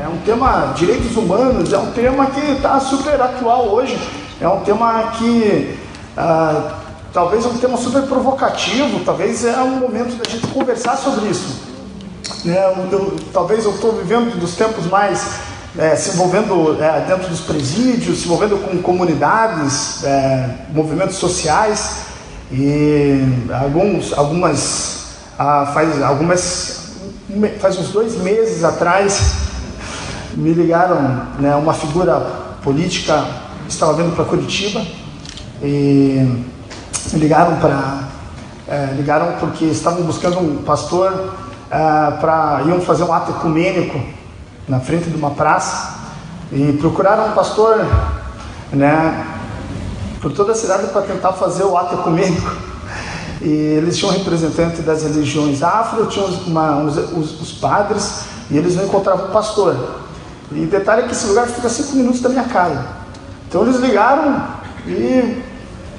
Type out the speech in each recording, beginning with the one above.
É tema direitos humanos, é um tema que está super atual hoje. É um tema que ah, talvez é um tema super provocativo, talvez é um momento da gente conversar sobre isso. Eu- eu- talvez eu estou vivendo dos tempos mais é, se envolvendo é, dentro dos presídios, se envolvendo com comunidades, é, movimentos sociais e alguns, algumas, ah, faz algumas, faz uns dois meses atrás me ligaram, né, uma figura política estava vindo para Curitiba e me ligaram para ligaram porque estavam buscando um pastor para iam fazer um ato ecumênico na frente de uma praça e procuraram um pastor, né, por toda a cidade para tentar fazer o ato ecumênico. E eles tinham representante das religiões afro, tinham uma- os, os- os padres, e eles não encontravam o pastor. E detalhe é que esse lugar fica cinco minutos da minha casa. Então eles ligaram e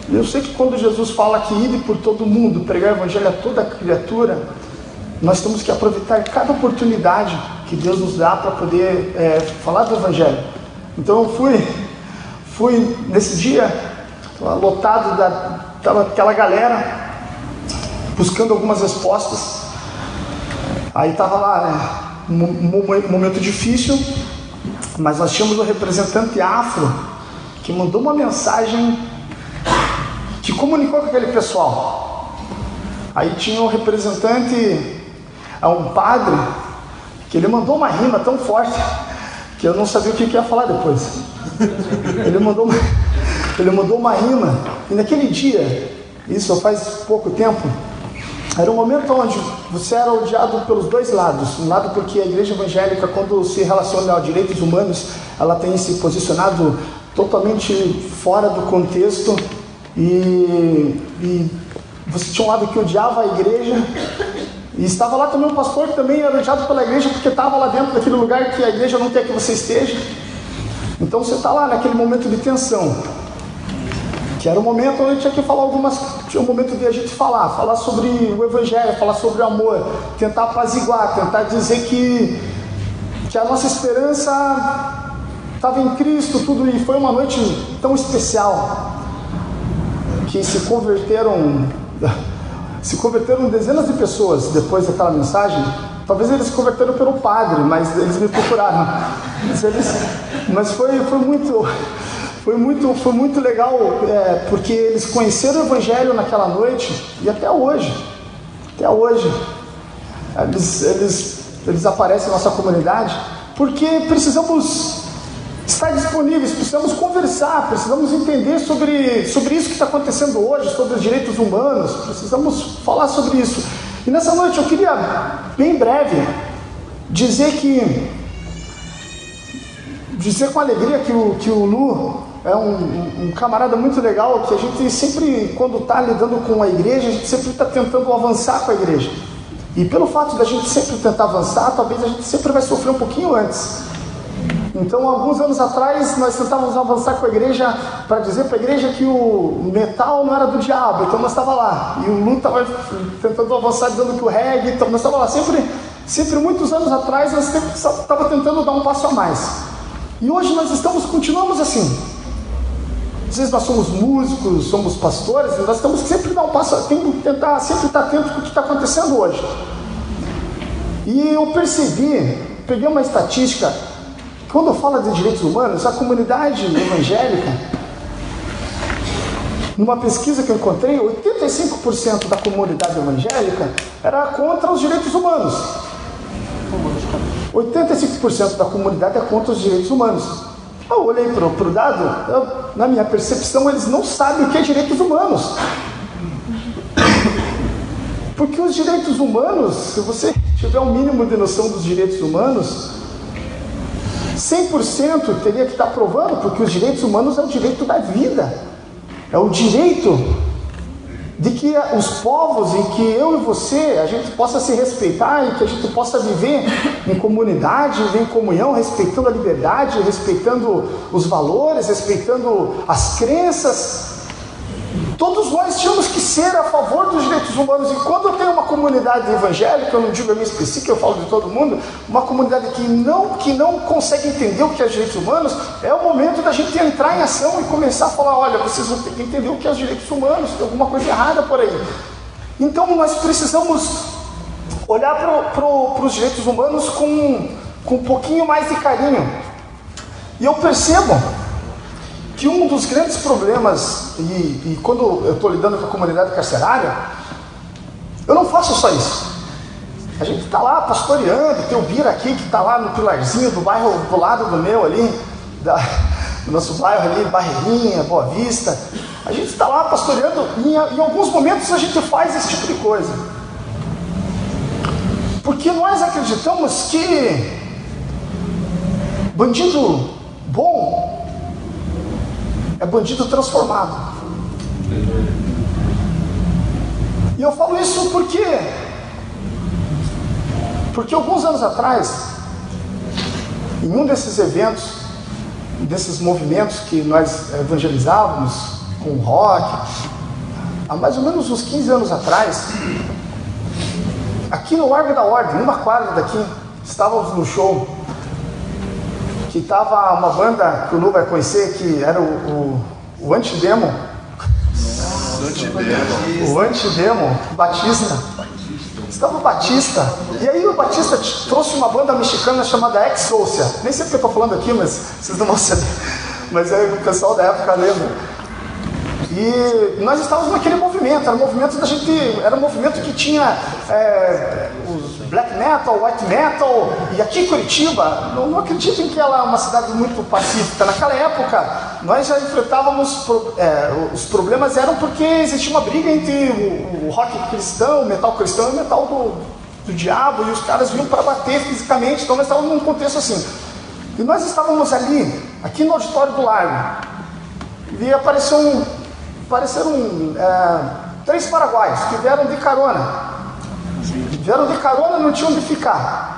eu sei que quando Jesus fala que ide por todo mundo, pregar o evangelho a toda criatura, nós temos que aproveitar cada oportunidade que Deus nos dá para poder é, falar do evangelho. Então eu fui, fui nesse dia lotado da tava aquela galera buscando algumas respostas. Aí estava lá, né, um, mo- momento difícil, mas nós tínhamos um representante afro que mandou uma mensagem que comunicou com aquele pessoal. Aí tinha um representante, ah, um padre, que ele mandou uma rima tão forte que eu não sabia o que que ia falar depois. Ele mandou uma, ele mandou uma rima, e naquele dia, isso faz pouco tempo, era um momento onde você era odiado pelos dois lados. Um lado porque a igreja evangélica, quando se relaciona aos direitos humanos, ela tem se posicionado totalmente fora do contexto e, e você tinha um lado que odiava a igreja e estava lá também um pastor que também era odiado pela igreja porque estava lá dentro daquele lugar que a igreja não quer que você esteja. Então você está lá naquele momento de tensão. Que era o momento onde tinha que falar algumas. Tinha um momento de a gente falar, falar sobre o Evangelho, falar sobre o amor, tentar apaziguar, tentar dizer que, que a nossa esperança estava em Cristo, tudo, e foi uma noite tão especial que se converteram. Se converteram dezenas de pessoas depois daquela mensagem. Talvez eles se converteram pelo padre, mas eles me procuraram. Mas, eles, mas foi, foi muito. Foi muito, foi muito legal, é, porque eles conheceram o Evangelho naquela noite e até hoje, até hoje, eles, eles, eles aparecem na nossa comunidade, porque precisamos estar disponíveis, precisamos conversar, precisamos entender sobre, sobre isso que está acontecendo hoje, sobre os direitos humanos, precisamos falar sobre isso. E nessa noite eu queria, bem breve, dizer que dizer com alegria que o, que o Lu é um, um, um camarada muito legal, que a gente sempre, quando está lidando com a igreja, a gente sempre está tentando avançar com a igreja. E pelo fato da gente sempre tentar avançar, talvez a gente sempre vai sofrer um pouquinho antes. Então, alguns anos atrás, nós tentávamos avançar com a igreja para dizer para a igreja que o metal não era do diabo, então nós estava lá. E o Lu estava tentando avançar dizendo que o reggae, então nós estava lá. Sempre, sempre, muitos anos atrás, nós estava tentando dar um passo a mais. E hoje nós estamos, continuamos assim. Às vezes nós somos músicos, somos pastores, nós temos que sempre dar um passo, temos que tentar sempre estar atento com o que está acontecendo hoje. E eu percebi, peguei uma estatística, quando eu falo de direitos humanos, a comunidade evangélica, numa pesquisa que eu encontrei, 85% da comunidade evangélica era contra os direitos humanos. 85% da comunidade é contra os direitos humanos. Eu olhei para o dado, eu, na minha percepção, eles não sabem o que é direitos humanos. Porque os direitos humanos, se você tiver um mínimo de noção dos direitos humanos, 100% teria que estar provando, porque os direitos humanos é o direito da vida, é o direito de que os povos em que eu e você a gente possa se respeitar e que a gente possa viver em comunidade, em comunhão, respeitando a liberdade, respeitando os valores, respeitando as crenças. Todos nós tínhamos que ser a favor dos direitos humanos. E quando eu tenho uma comunidade evangélica, eu não digo a minha específica, eu falo de todo mundo, uma comunidade que não, que não consegue entender o que é direitos humanos, é o momento da gente entrar em ação e começar a falar: olha, vocês vão ter que entender o que é os direitos humanos, tem alguma coisa errada por aí. Então nós precisamos olhar para pro, os direitos humanos com, com um pouquinho mais de carinho. E eu percebo que um dos grandes problemas, e, e quando eu estou lidando com a comunidade carcerária, eu não faço só isso. A gente está lá pastoreando, tem o Bira aqui que está lá no pilarzinho do bairro do lado do meu ali, da, do nosso bairro ali, Barreirinha, Boa Vista. A gente está lá pastoreando e em, em alguns momentos a gente faz esse tipo de coisa. Porque nós acreditamos que bandido bom é bandido transformado. E eu falo isso porque porque alguns anos atrás, em um desses eventos, desses movimentos que nós evangelizávamos com rock, há mais ou menos uns 15 anos atrás, aqui no Largo da Ordem, numa quadra daqui, estávamos no show que estava uma banda que o Lu vai conhecer, que era o, o, o Antidemo. O Antidemo, Batista. Estava o Batista. E aí o Batista trouxe uma banda mexicana chamada Ex-Soucia. Nem sei porque eu estou falando aqui, mas vocês não vão saber. Mas aí o pessoal da época lembra. E nós estávamos naquele movimento, era um movimento da gente, era um movimento que tinha é, os black metal, white metal, e aqui em Curitiba, não, não acreditem que ela é uma cidade muito pacífica. Naquela época, nós já enfrentávamos, é, os problemas eram porque existia uma briga entre o, o rock cristão, o metal cristão e o metal do, do diabo, e os caras vinham para bater fisicamente, então nós estávamos num contexto assim. E nós estávamos ali, aqui no auditório do Largo, e apareceu um, apareceram é, três paraguaios que vieram de carona. Vieram de carona não tinham onde ficar.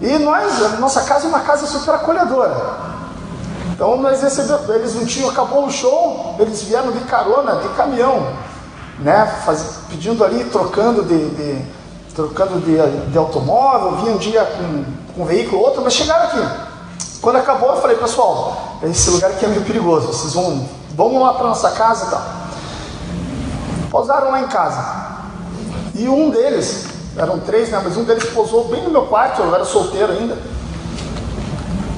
E nós, nossa casa é uma casa super acolhedora. Então nós recebemos, eles não tinham, acabou o show, eles vieram de carona, de caminhão, né? Faz, pedindo ali, trocando de, de trocando de, de, automóvel, vinha um dia com, com um veículo outro, mas chegaram aqui. Quando acabou, eu falei, pessoal, esse lugar aqui é meio perigoso, vocês vão, vamos lá para nossa casa e tal. Posaram lá em casa. E um deles, eram três, né? Mas um deles posou bem no meu quarto, eu era solteiro ainda.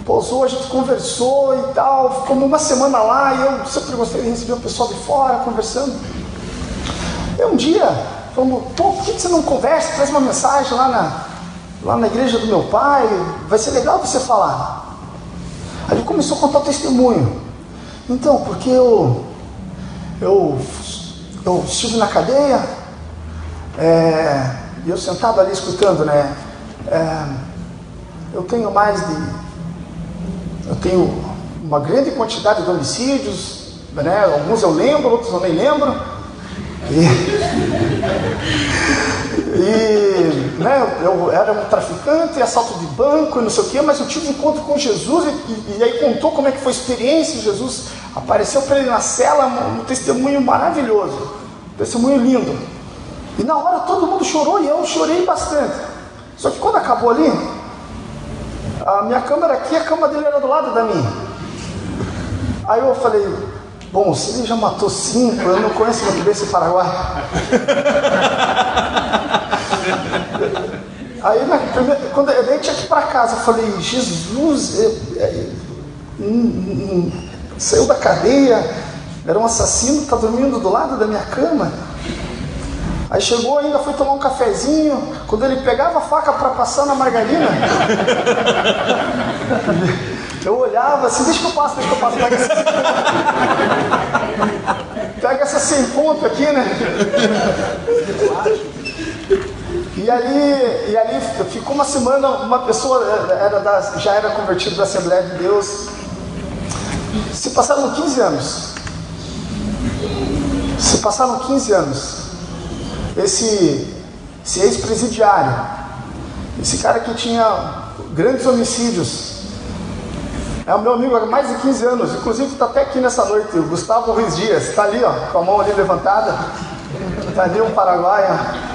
Posou, a gente conversou e tal. Ficamos uma semana lá e eu sempre gostei de receber o pessoal de fora conversando. E um dia, falamos, pô, por que você não conversa? Traz uma mensagem lá na, lá na igreja do meu pai, vai ser legal você falar. Aí ele começou a contar o testemunho. Então, porque eu, eu eu estive na cadeia, é, e eu sentado ali escutando, né? É, eu tenho mais de. Eu tenho uma grande quantidade de homicídios, né? Alguns eu lembro, outros eu nem lembro. E, e né, eu era um traficante, assalto de banco e não sei o quê, mas eu tive um encontro com Jesus e, e, e aí contou como é que foi a experiência. Jesus apareceu para ele na cela, um, testemunho maravilhoso, um testemunho lindo. E na hora todo mundo chorou e eu chorei bastante. Só que quando acabou ali, a minha câmera aqui, a cama dele era do lado da minha. Aí eu falei, bom, se ele já matou cinco, eu não conheço muito bem esse Paraguai. Aí na primeira, quando eu tinha que ir para casa, eu falei, Jesus, eu, eu, eu, saiu da cadeia, era um assassino, está dormindo do lado da minha cama. Aí chegou ainda, foi tomar um cafezinho. Quando ele pegava a faca para passar na margarina, eu olhava assim, deixa que eu passo, deixa que eu passo. Pega essa, pega essa sem ponto aqui, né? E ali, e ali ficou uma semana, uma pessoa era da, já era convertido da Assembleia de Deus. Se passaram 15 anos. Se passaram 15 anos. esse, esse ex-presidiário, esse cara que tinha grandes homicídios, é o meu amigo há mais de 15 anos, inclusive está até aqui nessa noite, o Gustavo Ruiz Dias, está ali, ó, com a mão ali levantada, está ali um paraguaia,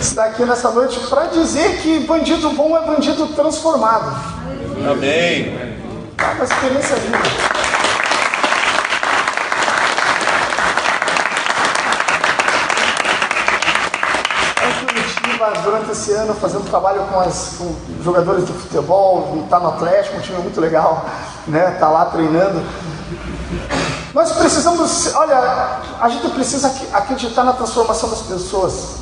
está aqui nessa noite para dizer que bandido bom é bandido transformado. Amém. É uma experiência viva. durante esse ano fazendo trabalho com, as, com jogadores de futebol, está no Atlético, um time muito legal, né? Tá lá treinando. Nós precisamos, olha, a gente precisa acreditar na transformação das pessoas.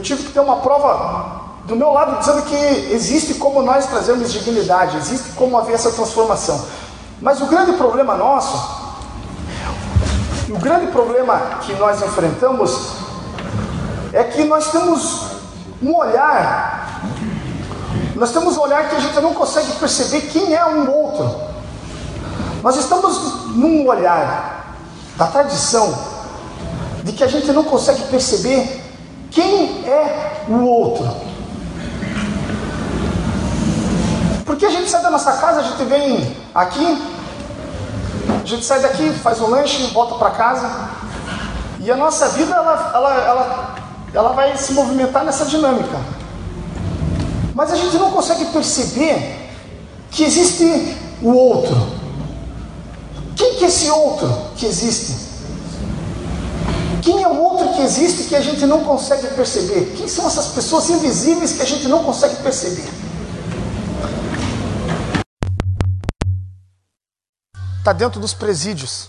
Eu tive que ter uma prova do meu lado dizendo que existe como nós trazermos dignidade, existe como haver essa transformação. Mas o grande problema nosso, o grande problema que nós enfrentamos é que nós temos um olhar, nós temos um olhar que a gente não consegue perceber quem é um outro. Nós estamos num olhar da tradição de que a gente não consegue perceber quem é o outro. Porque a gente sai da nossa casa, a gente vem aqui, a gente sai daqui, faz um lanche, volta para casa, e a nossa vida ela, ela, ela ela vai se movimentar nessa dinâmica. Mas a gente não consegue perceber que existe o outro. Quem que é esse outro que existe? Quem é o outro que existe que a gente não consegue perceber? Quem são essas pessoas invisíveis que a gente não consegue perceber? Está dentro dos presídios.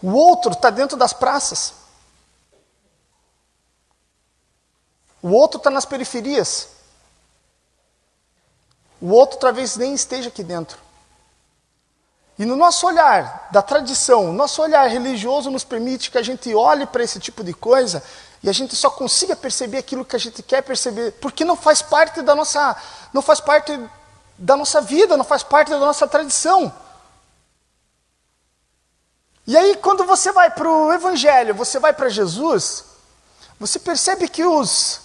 O outro está dentro das praças. O outro está nas periferias. O outro talvez nem esteja aqui dentro. E no nosso olhar da tradição, nosso olhar religioso nos permite que a gente olhe para esse tipo de coisa e a gente só consiga perceber aquilo que a gente quer perceber, porque não faz parte da nossa, não faz parte da nossa vida, não faz parte da nossa tradição. E aí, quando você vai para o Evangelho, você vai para Jesus, você percebe que os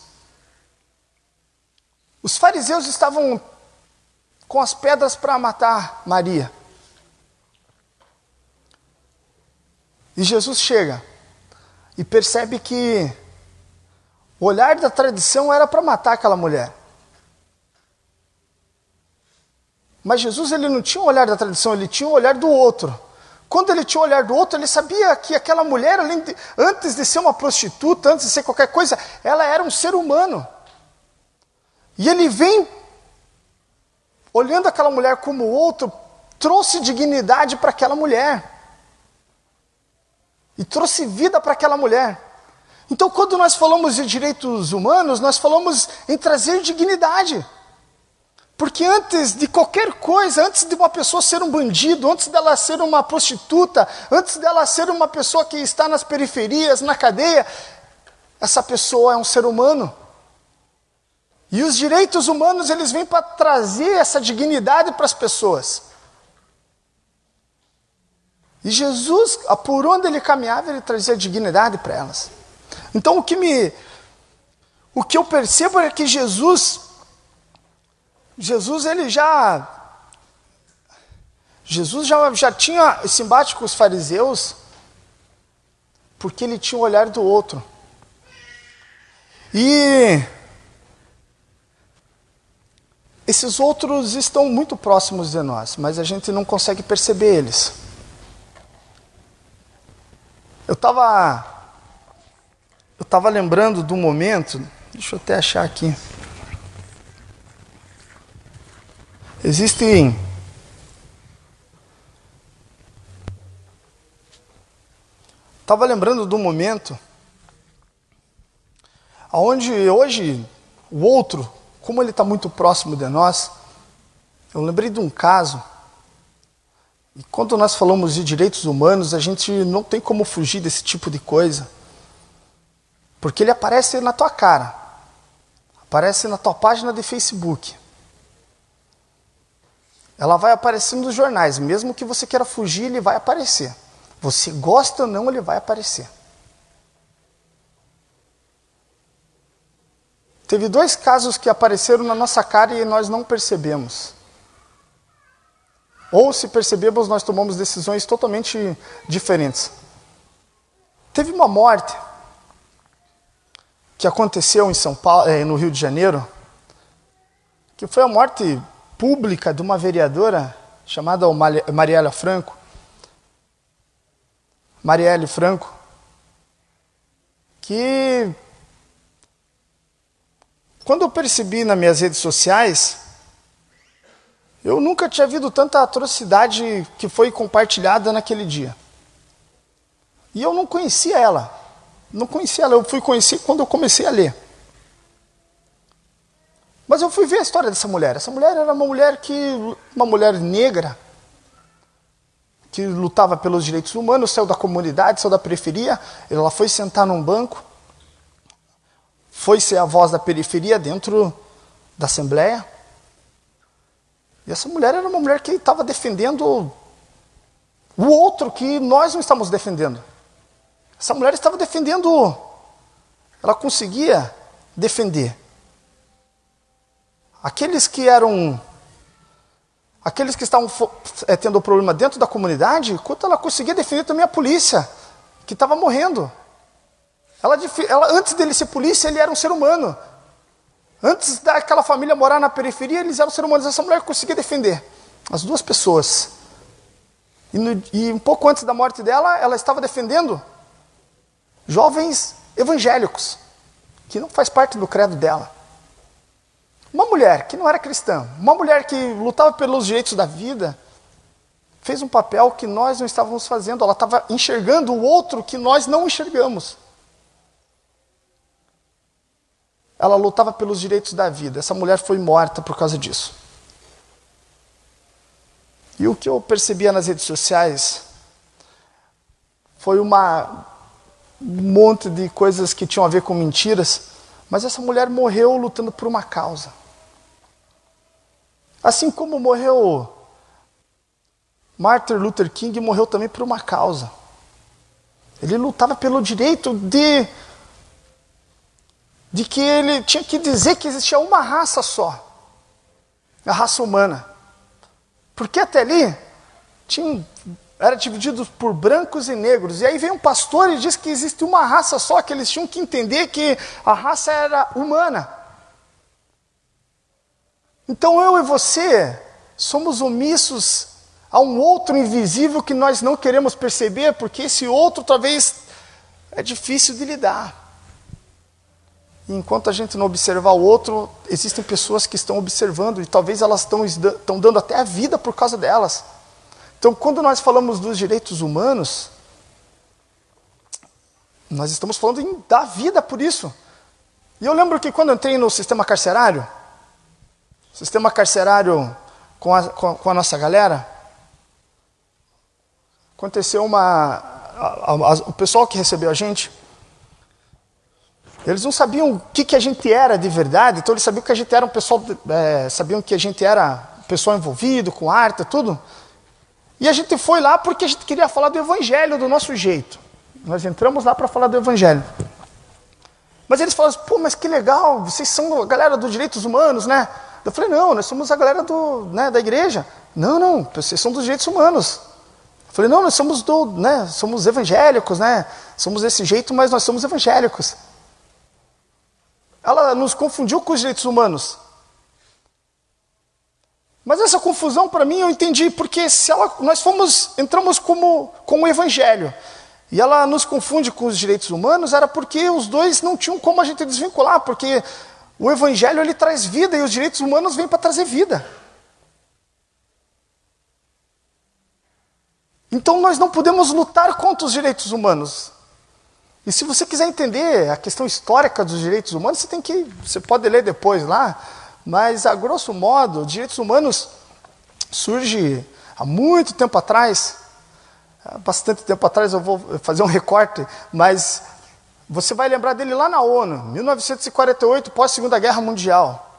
os fariseus estavam com as pedras para matar Maria. E Jesus chega e percebe que o olhar da tradição era para matar aquela mulher. Mas Jesus ele não tinha o olhar da tradição, ele tinha o olhar do outro. Quando ele tinha o olhar do outro, ele sabia que aquela mulher, de, antes de ser uma prostituta, antes de ser qualquer coisa, ela era um ser humano. E ele vem, olhando aquela mulher como outro, trouxe dignidade para aquela mulher. E trouxe vida para aquela mulher. Então, quando nós falamos de direitos humanos, nós falamos em trazer dignidade. Porque antes de qualquer coisa, antes de uma pessoa ser um bandido, antes dela ser uma prostituta, antes dela ser uma pessoa que está nas periferias, na cadeia, essa pessoa é um ser humano. E os direitos humanos, eles vêm para trazer essa dignidade para as pessoas. E Jesus, por onde ele caminhava, ele trazia dignidade para elas. Então o que me o que eu percebo é que Jesus Jesus ele já Jesus já, já tinha esse embate com os fariseus porque ele tinha o olhar do outro. E esses outros estão muito próximos de nós, mas a gente não consegue perceber eles. Eu estava eu estava lembrando do momento, deixa eu até achar aqui. Existem Estava lembrando do momento aonde hoje o outro como ele está muito próximo de nós, eu lembrei de um caso. E quando nós falamos de direitos humanos, a gente não tem como fugir desse tipo de coisa. Porque ele aparece na tua cara, aparece na tua página de Facebook. Ela vai aparecer nos jornais, mesmo que você queira fugir, ele vai aparecer. Você gosta ou não, ele vai aparecer. Teve dois casos que apareceram na nossa cara e nós não percebemos. Ou se percebemos, nós tomamos decisões totalmente diferentes. Teve uma morte que aconteceu em São Paulo, eh, no Rio de Janeiro, que foi a morte pública de uma vereadora chamada Mariela Franco. Marielle Franco, que quando eu percebi nas minhas redes sociais, eu nunca tinha visto tanta atrocidade que foi compartilhada naquele dia. E eu não conhecia ela. Não conhecia ela, eu fui conhecer quando eu comecei a ler. Mas eu fui ver a história dessa mulher. Essa mulher era uma mulher que uma mulher negra que lutava pelos direitos humanos, saiu da comunidade, saiu da periferia, ela foi sentar num banco, foi ser a voz da periferia dentro da Assembleia. E essa mulher era uma mulher que estava defendendo o outro que nós não estamos defendendo. Essa mulher estava defendendo, ela conseguia defender aqueles que eram aqueles que estavam é, tendo problema dentro da comunidade, quanto ela conseguia defender também a polícia, que estava morrendo. Ela, ela, antes dele ser polícia, ele era um ser humano. Antes daquela família morar na periferia, eles eram seres humanos. Essa mulher conseguia defender as duas pessoas. E, no, e um pouco antes da morte dela, ela estava defendendo jovens evangélicos, que não faz parte do credo dela. Uma mulher que não era cristã, uma mulher que lutava pelos direitos da vida, fez um papel que nós não estávamos fazendo. Ela estava enxergando o outro que nós não enxergamos. Ela lutava pelos direitos da vida. Essa mulher foi morta por causa disso. E o que eu percebia nas redes sociais foi uma um monte de coisas que tinham a ver com mentiras, mas essa mulher morreu lutando por uma causa. Assim como morreu Martin Luther King, morreu também por uma causa. Ele lutava pelo direito de de que ele tinha que dizer que existia uma raça só, a raça humana. Porque até ali tinha, era dividido por brancos e negros. E aí vem um pastor e diz que existe uma raça só, que eles tinham que entender que a raça era humana. Então eu e você somos omissos a um outro invisível que nós não queremos perceber, porque esse outro talvez é difícil de lidar. E enquanto a gente não observar o outro, existem pessoas que estão observando e talvez elas estão, estão dando até a vida por causa delas. Então, quando nós falamos dos direitos humanos, nós estamos falando em dar vida por isso. E eu lembro que quando eu entrei no sistema carcerário, Sistema carcerário com a, com, com a nossa galera. Aconteceu uma. A, a, o pessoal que recebeu a gente, eles não sabiam o que, que a gente era de verdade, então eles sabiam que a gente era um pessoal. É, sabiam que a gente era pessoal envolvido com arte, tudo. E a gente foi lá porque a gente queria falar do evangelho do nosso jeito. Nós entramos lá para falar do evangelho. Mas eles falaram, pô, mas que legal, vocês são a galera dos direitos humanos, né? Eu falei, não, nós somos a galera do, né, da igreja. Não, não, vocês são dos direitos humanos. Eu falei, não, nós somos do, né, somos evangélicos, né? Somos desse jeito, mas nós somos evangélicos. Ela nos confundiu com os direitos humanos. Mas essa confusão para mim eu entendi porque se ela, nós fomos entramos como com o evangelho e ela nos confunde com os direitos humanos era porque os dois não tinham como a gente desvincular porque o evangelho ele traz vida e os direitos humanos vêm para trazer vida. Então nós não podemos lutar contra os direitos humanos. E se você quiser entender a questão histórica dos direitos humanos, você tem que, você pode ler depois lá, mas a grosso modo, direitos humanos surge há muito tempo atrás, bastante tempo atrás, eu vou fazer um recorte, mas você vai lembrar dele lá na ONU, 1948, pós Segunda Guerra Mundial,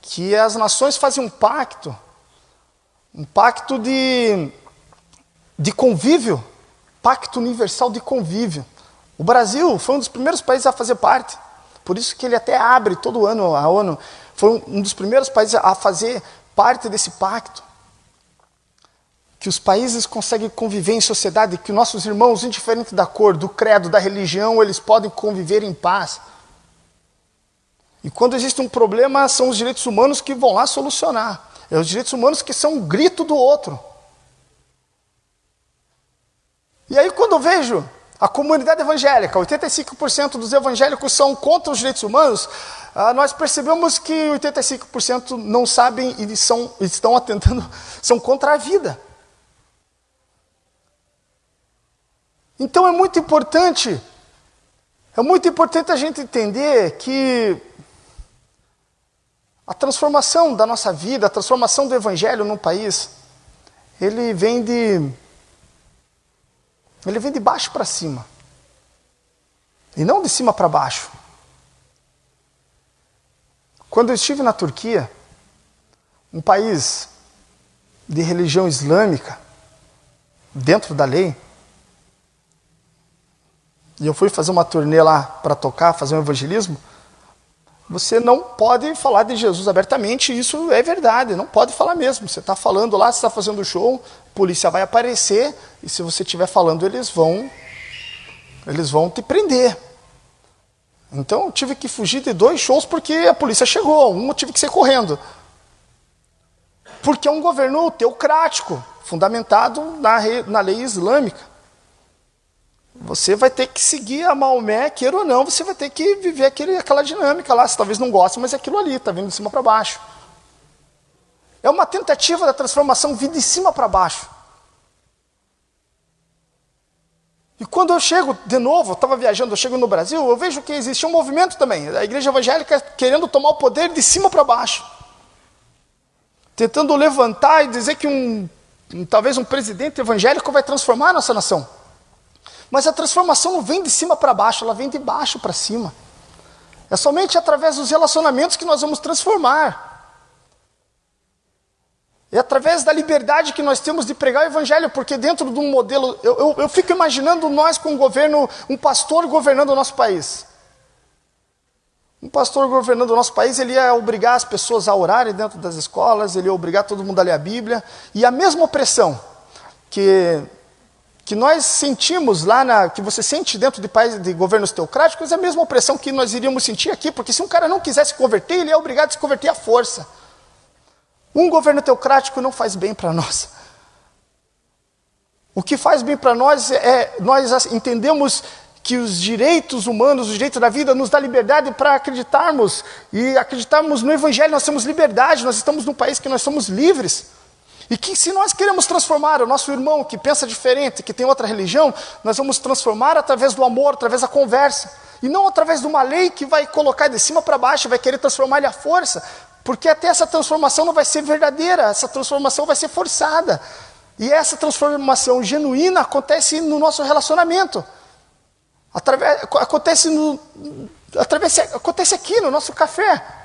que as nações fazem um pacto, um pacto de, de convívio Pacto Universal de Convívio. O Brasil foi um dos primeiros países a fazer parte. Por isso que ele até abre todo ano a ONU. Foi um dos primeiros países a fazer parte desse pacto. Que os países conseguem conviver em sociedade, que nossos irmãos, indiferente da cor, do credo, da religião, eles podem conviver em paz. E quando existe um problema, são os direitos humanos que vão lá solucionar. É os direitos humanos que são um grito do outro. E aí, quando eu vejo a comunidade evangélica, 85% dos evangélicos são contra os direitos humanos, ah, nós percebemos que 85% não sabem e são, estão atentando, são contra a vida. Então é muito importante, é muito importante a gente entender que a transformação da nossa vida, a transformação do evangelho num país, ele vem de ele vem de baixo para cima. E não de cima para baixo. Quando eu estive na Turquia, um país de religião islâmica, dentro da lei, e eu fui fazer uma turnê lá para tocar, fazer um evangelismo, você não pode falar de Jesus abertamente, isso é verdade, não pode falar mesmo. Você está falando lá, você está fazendo show, a polícia vai aparecer, e se você estiver falando, eles vão, eles vão te prender. Então eu tive que fugir de dois shows porque a polícia chegou, um eu tive que ser correndo. Porque é um governo teocrático, fundamentado na, na lei islâmica. Você vai ter que seguir a Maomé, queira ou não, você vai ter que viver aquele, aquela dinâmica lá. Você talvez não goste, mas é aquilo ali, está vindo de cima para baixo. É uma tentativa da transformação vindo de cima para baixo. E quando eu chego de novo, eu estava viajando, eu chego no Brasil, eu vejo que existe um movimento também, a igreja evangélica querendo tomar o poder de cima para baixo. Tentando levantar e dizer que um, talvez um presidente evangélico vai transformar a nossa nação. Mas a transformação não vem de cima para baixo, ela vem de baixo para cima. É somente através dos relacionamentos que nós vamos transformar. É através da liberdade que nós temos de pregar o Evangelho, porque dentro de um modelo. Eu, eu, eu fico imaginando nós com um governo, um pastor governando o nosso país. Um pastor governando o nosso país, ele ia obrigar as pessoas a orarem dentro das escolas, ele ia obrigar todo mundo a ler a Bíblia. E a mesma opressão que que nós sentimos lá, na, que você sente dentro de países de governos teocráticos, é a mesma opressão que nós iríamos sentir aqui, porque se um cara não quisesse converter, ele é obrigado a se converter à força. Um governo teocrático não faz bem para nós. O que faz bem para nós é nós entendemos que os direitos humanos, os direitos da vida, nos dá liberdade para acreditarmos e acreditarmos no Evangelho. Nós temos liberdade, nós estamos num país que nós somos livres. E que se nós queremos transformar o nosso irmão que pensa diferente, que tem outra religião, nós vamos transformar através do amor, através da conversa. E não através de uma lei que vai colocar de cima para baixo, vai querer transformar ele à força. Porque até essa transformação não vai ser verdadeira, essa transformação vai ser forçada. E essa transformação genuína acontece no nosso relacionamento. Através, acontece, no, através, acontece aqui no nosso café.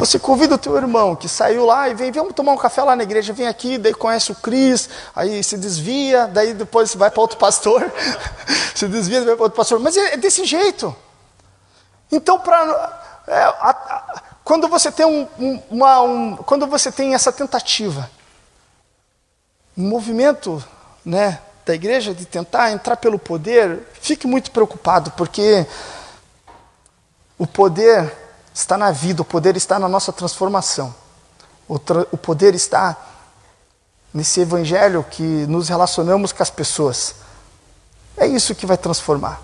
Você convida o teu irmão que saiu lá e vem, vamos tomar um café lá na igreja, vem aqui, daí conhece o Cris, aí se desvia, daí depois vai para outro pastor, se desvia, vai para outro pastor. Mas é, é desse jeito. Então, é, quando você tem um, um, uma, um, quando você tem essa tentativa, um movimento, né, da igreja de tentar entrar pelo poder, fique muito preocupado, porque o poder está na vida, o poder está na nossa transformação. O, tra o poder está nesse evangelho que nos relacionamos com as pessoas. É isso que vai transformar.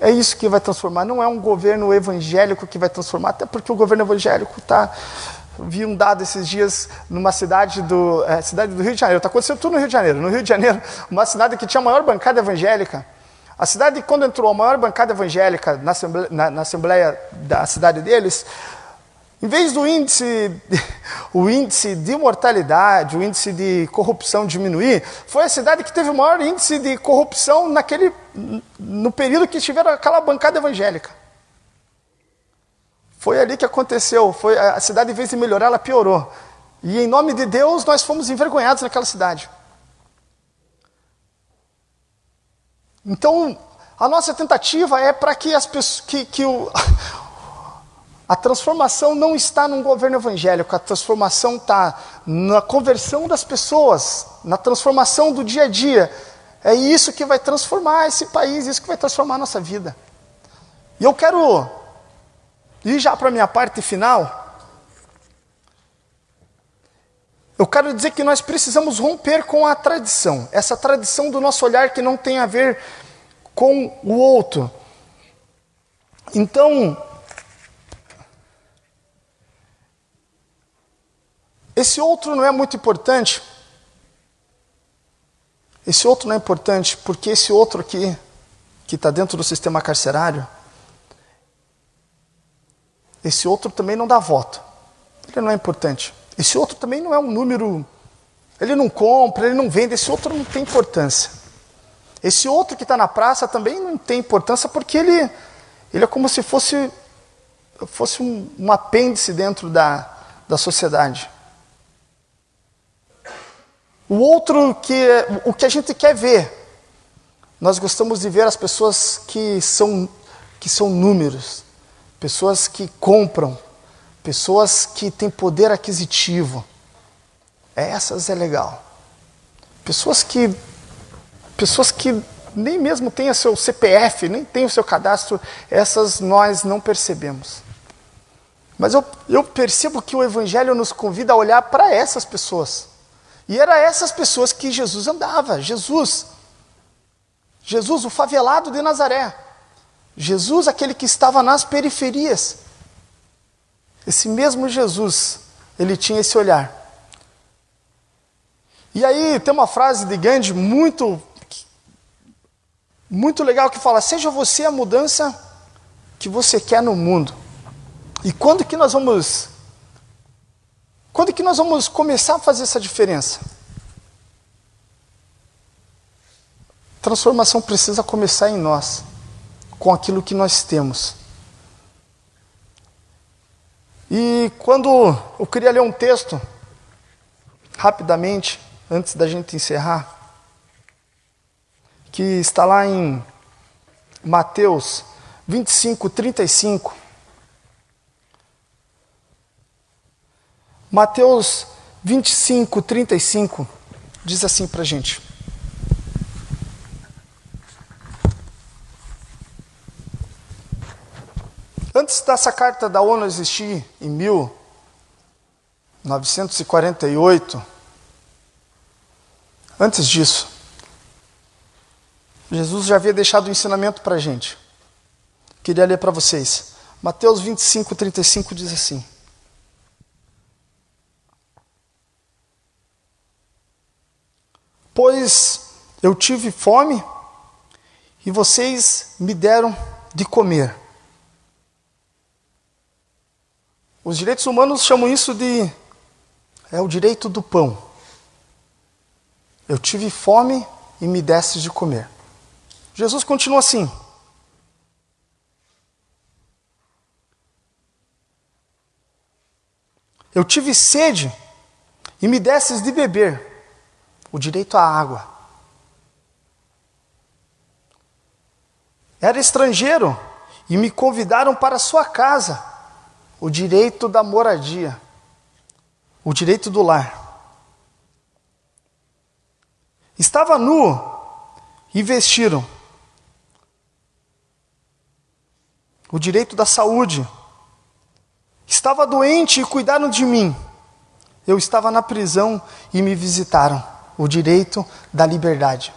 É isso que vai transformar. Não é um governo evangélico que vai transformar, até porque o governo evangélico está. Vi um dado esses dias numa cidade do, é, cidade do Rio de Janeiro. Está acontecendo tudo no Rio de Janeiro. No Rio de Janeiro, uma cidade que tinha a maior bancada evangélica. A cidade, quando entrou a maior bancada evangélica na assembleia, na, na assembleia da cidade deles, em vez do índice, o índice de mortalidade, o índice de corrupção diminuir, foi a cidade que teve o maior índice de corrupção naquele, no período que tiveram aquela bancada evangélica. Foi ali que aconteceu. Foi a cidade, em vez de melhorar, ela piorou. E em nome de Deus, nós fomos envergonhados naquela cidade. Então, a nossa tentativa é para que as pessoas, que, que o, a transformação não está num governo evangélico, a transformação está na conversão das pessoas, na transformação do dia a dia. É isso que vai transformar esse país, isso que vai transformar a nossa vida. E eu quero ir já para a minha parte final. Eu quero dizer que nós precisamos romper com a tradição, essa tradição do nosso olhar que não tem a ver com o outro. Então, esse outro não é muito importante. Esse outro não é importante porque esse outro aqui, que está dentro do sistema carcerário, esse outro também não dá voto. Ele não é importante. Esse outro também não é um número. Ele não compra, ele não vende. Esse outro não tem importância. Esse outro que está na praça também não tem importância porque ele, ele é como se fosse, fosse um, um apêndice dentro da, da sociedade. O outro que o que a gente quer ver, nós gostamos de ver as pessoas que são que são números, pessoas que compram, pessoas que têm poder aquisitivo. Essas é legal. Pessoas que pessoas que nem mesmo têm o seu CPF, nem têm o seu cadastro, essas nós não percebemos. Mas eu, eu percebo que o Evangelho nos convida a olhar para essas pessoas. E era essas pessoas que Jesus andava. Jesus. Jesus, o favelado de Nazaré. Jesus, aquele que estava nas periferias. Esse mesmo Jesus, ele tinha esse olhar. E aí tem uma frase de Gandhi muito muito legal que fala: "Seja você a mudança que você quer no mundo". E quando que nós vamos quando que nós vamos começar a fazer essa diferença? Transformação precisa começar em nós, com aquilo que nós temos. E quando eu queria ler um texto, rapidamente, antes da gente encerrar, que está lá em Mateus 25, 35. Mateus 25, 35 diz assim para a gente. Antes dessa carta da ONU existir, em 1948, antes disso, Jesus já havia deixado o um ensinamento para a gente. Queria ler para vocês. Mateus 25, 35 diz assim. Pois eu tive fome e vocês me deram de comer. Os direitos humanos chamam isso de é o direito do pão. Eu tive fome e me deste de comer. Jesus continua assim. Eu tive sede e me desses de beber o direito à água. Era estrangeiro e me convidaram para sua casa, o direito da moradia, o direito do lar. Estava nu e vestiram o direito da saúde. Estava doente e cuidaram de mim. Eu estava na prisão e me visitaram. O direito da liberdade.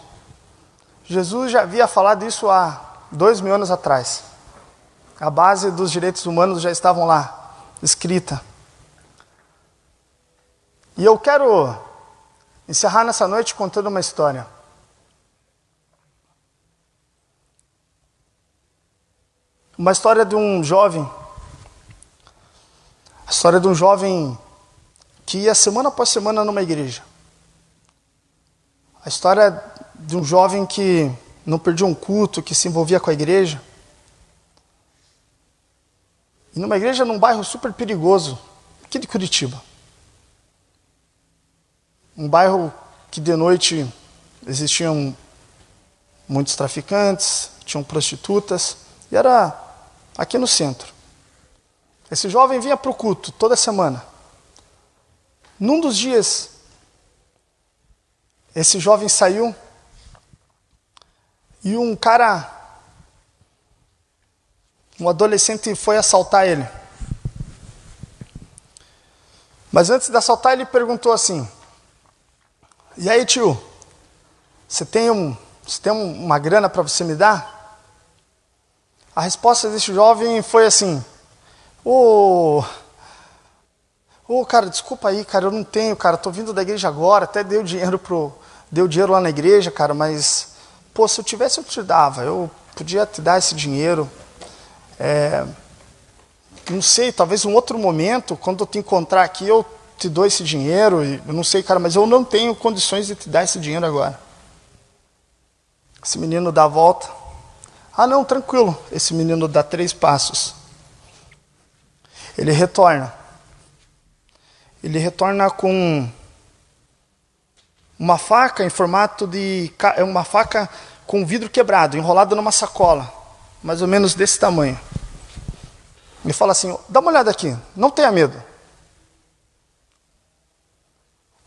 Jesus já havia falado isso há dois mil anos atrás. A base dos direitos humanos já estavam lá, escrita. E eu quero encerrar nessa noite contando uma história. Uma história de um jovem. A história de um jovem que ia semana após semana numa igreja. A história de um jovem que não perdia um culto, que se envolvia com a igreja. E numa igreja num bairro super perigoso, aqui de Curitiba. Um bairro que de noite existiam muitos traficantes, tinham prostitutas, e era aqui no centro. Esse jovem vinha para o culto toda semana. Num dos dias, esse jovem saiu e um cara, um adolescente foi assaltar ele. Mas antes de assaltar, ele perguntou assim: E aí, tio, você tem, um, você tem uma grana para você me dar? A resposta desse jovem foi assim: Ô, oh, oh, cara, desculpa aí, cara, eu não tenho, cara, tô vindo da igreja agora, até deu dinheiro pro, deu dinheiro lá na igreja, cara, mas pô, se eu tivesse eu te dava, eu podia te dar esse dinheiro. É, não sei, talvez um outro momento, quando eu te encontrar aqui, eu te dou esse dinheiro. Eu não sei, cara, mas eu não tenho condições de te dar esse dinheiro agora. Esse menino dá a volta. Ah, não, tranquilo. Esse menino dá três passos. Ele retorna. Ele retorna com uma faca em formato de. É uma faca com vidro quebrado, enrolada numa sacola, mais ou menos desse tamanho me fala assim: dá uma olhada aqui, não tenha medo.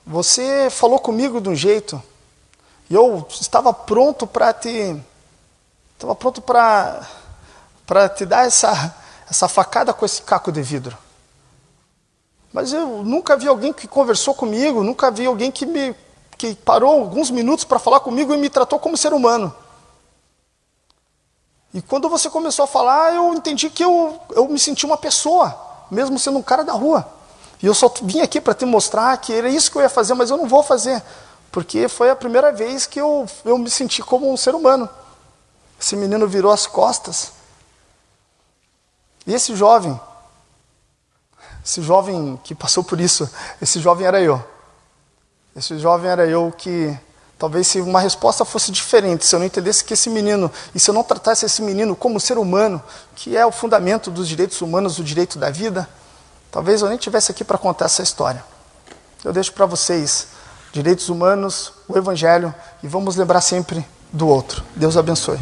Você falou comigo de um jeito, e eu estava pronto para te. Estava pronto para para te dar essa, essa facada com esse caco de vidro. Mas eu nunca vi alguém que conversou comigo, nunca vi alguém que me que parou alguns minutos para falar comigo e me tratou como ser humano. E quando você começou a falar, eu entendi que eu, eu me senti uma pessoa, mesmo sendo um cara da rua. E eu só vim aqui para te mostrar que era isso que eu ia fazer, mas eu não vou fazer. Porque foi a primeira vez que eu, eu me senti como um ser humano. Esse menino virou as costas. E esse jovem, esse jovem que passou por isso, esse jovem era eu. Esse jovem era eu que Talvez se uma resposta fosse diferente, se eu não entendesse que esse menino, e se eu não tratasse esse menino como ser humano, que é o fundamento dos direitos humanos, o direito da vida, talvez eu nem tivesse aqui para contar essa história. Eu deixo para vocês direitos humanos, o evangelho e vamos lembrar sempre do outro. Deus abençoe.